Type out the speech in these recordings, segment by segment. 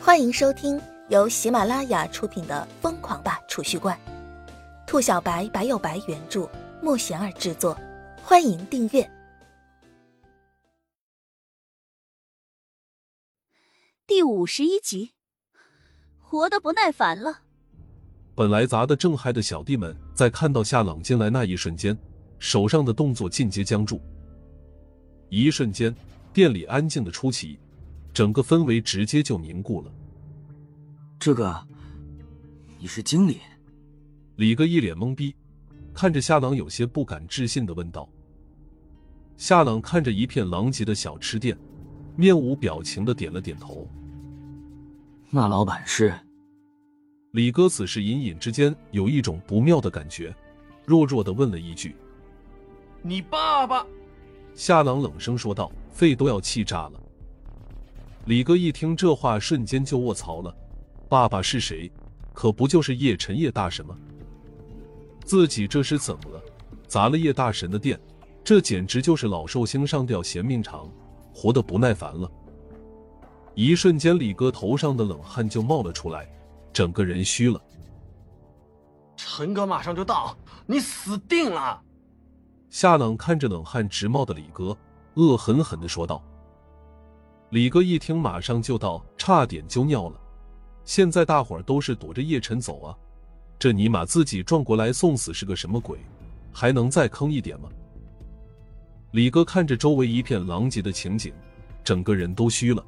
欢迎收听由喜马拉雅出品的《疯狂吧储蓄罐》，兔小白白有白原著，莫贤儿制作。欢迎订阅第五十一集。活得不耐烦了。本来砸得正嗨的小弟们，在看到夏朗进来那一瞬间，手上的动作尽皆僵住。一瞬间，店里安静的出奇。整个氛围直接就凝固了。这个，你是经理？李哥一脸懵逼，看着夏朗，有些不敢置信的问道。夏朗看着一片狼藉的小吃店，面无表情的点了点头。那老板是？李哥此时隐隐之间有一种不妙的感觉，弱弱的问了一句：“你爸爸？”夏朗冷声说道：“肺都要气炸了。”李哥一听这话，瞬间就卧槽了。爸爸是谁？可不就是叶辰叶大神吗？自己这是怎么了？砸了叶大神的店，这简直就是老寿星上吊嫌命长，活得不耐烦了。一瞬间，李哥头上的冷汗就冒了出来，整个人虚了。陈哥马上就到，你死定了！夏朗看着冷汗直冒的李哥，恶狠狠地说道。李哥一听，马上就到，差点就尿了。现在大伙儿都是躲着叶晨走啊，这尼玛自己撞过来送死是个什么鬼？还能再坑一点吗？李哥看着周围一片狼藉的情景，整个人都虚了。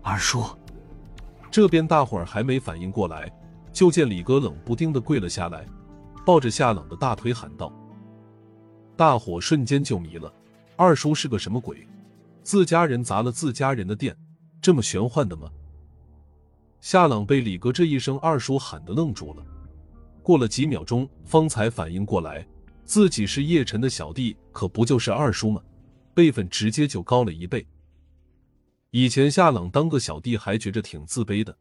二叔，这边大伙儿还没反应过来，就见李哥冷不丁的跪了下来，抱着夏朗的大腿喊道：“大伙瞬间就迷了，二叔是个什么鬼？”自家人砸了自家人的店，这么玄幻的吗？夏朗被李哥这一声“二叔”喊的愣住了，过了几秒钟，方才反应过来，自己是叶晨的小弟，可不就是二叔吗？辈分直接就高了一倍。以前夏朗当个小弟还觉着挺自卑的，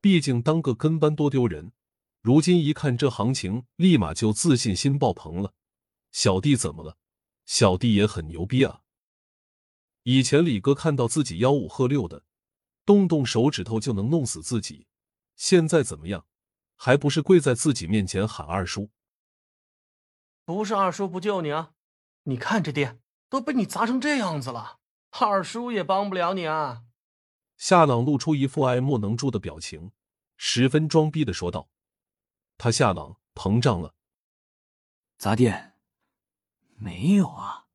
毕竟当个跟班多丢人。如今一看这行情，立马就自信心爆棚了。小弟怎么了？小弟也很牛逼啊！以前李哥看到自己吆五喝六的，动动手指头就能弄死自己，现在怎么样？还不是跪在自己面前喊二叔？不是二叔不救你啊！你看这店都被你砸成这样子了，二叔也帮不了你啊！夏朗露出一副爱莫能助的表情，十分装逼的说道：“他夏朗膨胀了，砸店没有啊？”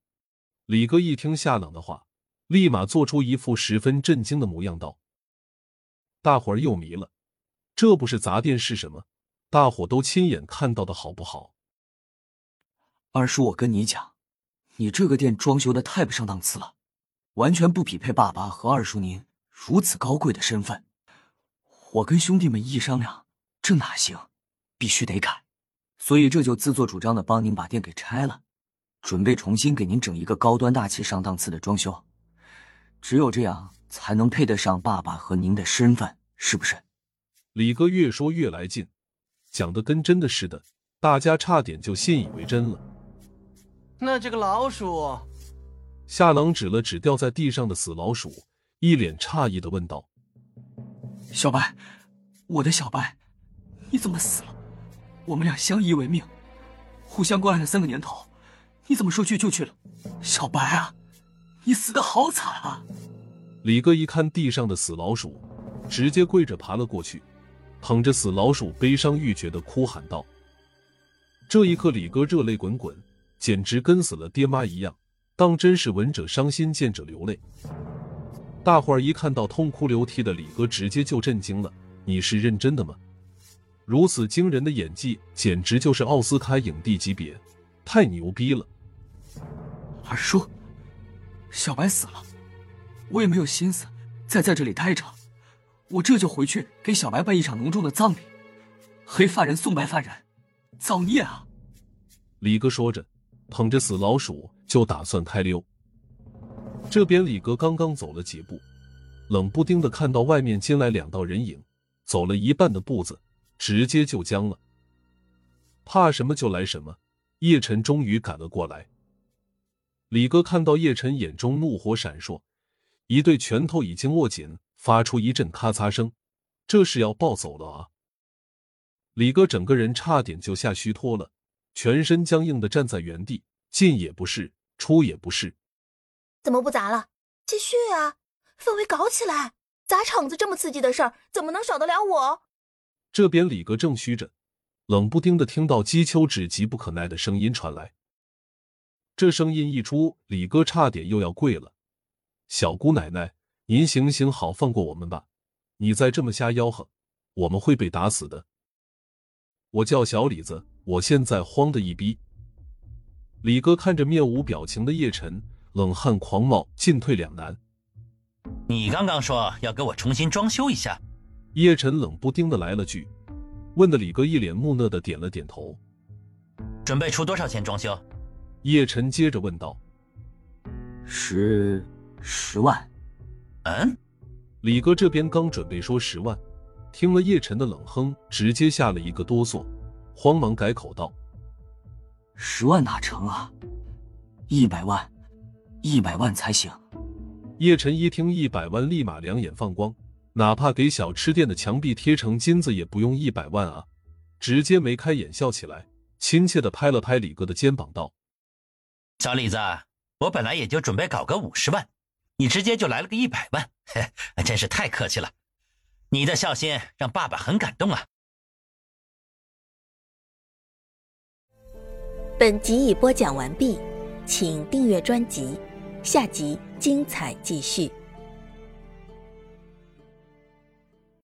李哥一听夏朗的话。立马做出一副十分震惊的模样，道：“大伙儿又迷了，这不是砸店是什么？大伙都亲眼看到的好不好？”二叔，我跟你讲，你这个店装修的太不上档次了，完全不匹配爸爸和二叔您如此高贵的身份。我跟兄弟们一商量，这哪行，必须得改，所以这就自作主张的帮您把店给拆了，准备重新给您整一个高端大气上档次的装修。只有这样才能配得上爸爸和您的身份，是不是？李哥越说越来劲，讲的跟真的似的，大家差点就信以为真了。那这个老鼠，夏朗指了指掉在地上的死老鼠，一脸诧异的问道：“小白，我的小白，你怎么死了？我们俩相依为命，互相关爱了三个年头，你怎么说去就去了？小白啊！”你死的好惨啊！李哥一看地上的死老鼠，直接跪着爬了过去，捧着死老鼠，悲伤欲绝的哭喊道：“这一刻，李哥热泪滚滚，简直跟死了爹妈一样，当真是闻者伤心，见者流泪。”大伙儿一看到痛哭流涕的李哥，直接就震惊了：“你是认真的吗？如此惊人的演技，简直就是奥斯卡影帝级别，太牛逼了！”二叔。小白死了，我也没有心思再在这里待着，我这就回去给小白办一场隆重的葬礼。黑发人送白发人，造孽啊！李哥说着，捧着死老鼠就打算开溜。这边李哥刚刚走了几步，冷不丁的看到外面进来两道人影，走了一半的步子，直接就僵了。怕什么就来什么，叶晨终于赶了过来。李哥看到叶晨眼中怒火闪烁，一对拳头已经握紧，发出一阵咔嚓声，这是要暴走了啊！李哥整个人差点就吓虚脱了，全身僵硬的站在原地，进也不是，出也不是。怎么不砸了？继续啊！氛围搞起来！砸场子这么刺激的事儿，怎么能少得了我？这边李哥正虚着，冷不丁的听到姬秋芷急不可耐的声音传来。这声音一出，李哥差点又要跪了。小姑奶奶，您行行好，放过我们吧！你再这么瞎吆喝，我们会被打死的。我叫小李子，我现在慌的一逼。李哥看着面无表情的叶晨，冷汗狂冒，进退两难。你刚刚说要给我重新装修一下，叶晨冷不丁的来了句，问的李哥一脸木讷的点了点头。准备出多少钱装修？叶晨接着问道。十。十万，嗯，李哥这边刚准备说十万，听了叶晨的冷哼，直接吓了一个哆嗦，慌忙改口道：“十万哪成啊？一百万，一百万才行。”叶晨一听一百万，立马两眼放光，哪怕给小吃店的墙壁贴成金子，也不用一百万啊！直接眉开眼笑起来，亲切的拍了拍李哥的肩膀，道：“小李子，我本来也就准备搞个五十万。”你直接就来了个一百万，嘿，真是太客气了。你的孝心让爸爸很感动啊。本集已播讲完毕，请订阅专辑，下集精彩继续。